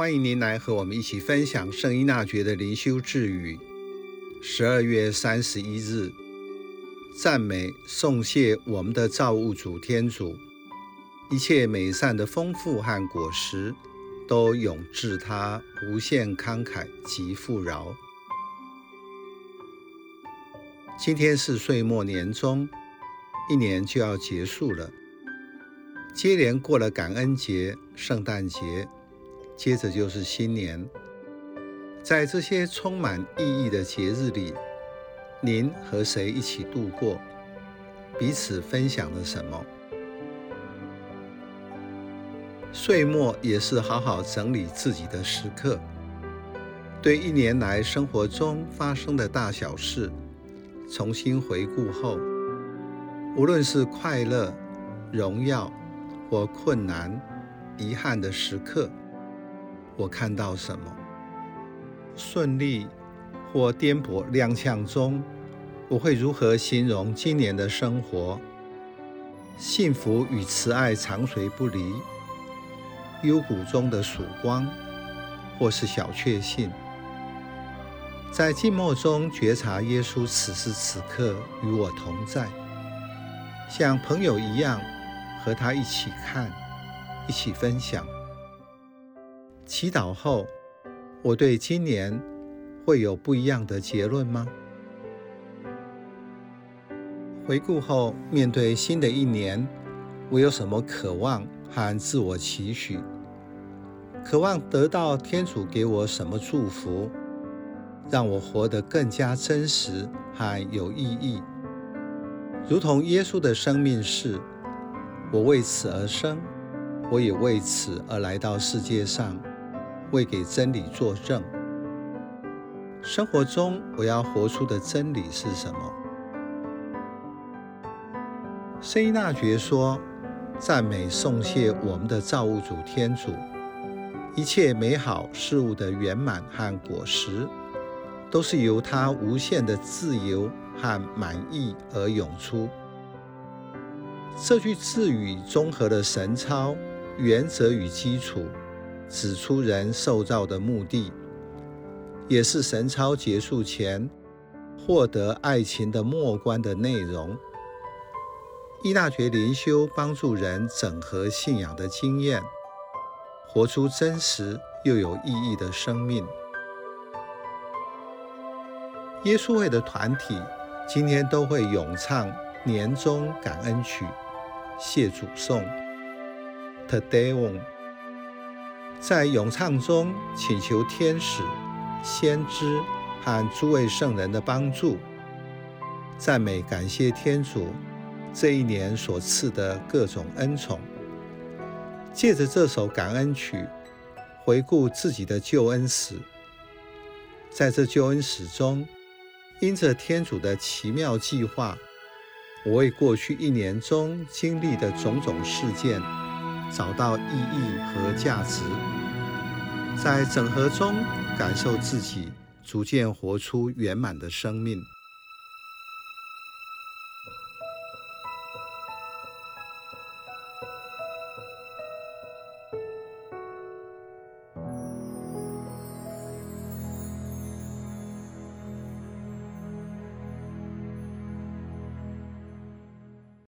欢迎您来和我们一起分享圣依纳爵的灵修智语。十二月三十一日，赞美颂谢我们的造物主天主，一切美善的丰富和果实，都涌至他无限慷慨及富饶。今天是岁末年终，一年就要结束了。接连过了感恩节、圣诞节，接着就是新年。在这些充满意义的节日里，您和谁一起度过？彼此分享了什么？岁末也是好好整理自己的时刻，对一年来生活中发生的大小事重新回顾后，无论是快乐、荣耀，或困难、遗憾的时刻，我看到什么？顺利或颠簸踉跄中，我会如何形容今年的生活？幸福与慈爱长随不离，幽谷中的曙光，或是小确幸，在静默中觉察耶稣此时此刻与我同在，像朋友一样。和他一起看，一起分享。祈祷后，我对今年会有不一样的结论吗？回顾后，面对新的一年，我有什么渴望和自我期许？渴望得到天主给我什么祝福，让我活得更加真实和有意义，如同耶稣的生命是。我为此而生，我也为此而来到世界上，为给真理作证。生活中我要活出的真理是什么？圣依纳爵说：“赞美颂谢我们的造物主天主，一切美好事物的圆满和果实，都是由他无限的自由和满意而涌出。”这句智语综合了神操原则与基础，指出人受造的目的，也是神操结束前获得爱情的末关的内容。依纳爵灵修帮助人整合信仰的经验，活出真实又有意义的生命。耶稣会的团体今天都会咏唱年终感恩曲。谢主颂 Today on. 在咏唱中请求天使、先知和诸位圣人的帮助，赞美感谢天主这一年所赐的各种恩宠。借着这首感恩曲，回顾自己的救恩史，在这救恩史中，因着天主的奇妙计划。我为过去一年中经历的种种事件找到意义和价值，在整合中感受自己逐渐活出圆满的生命。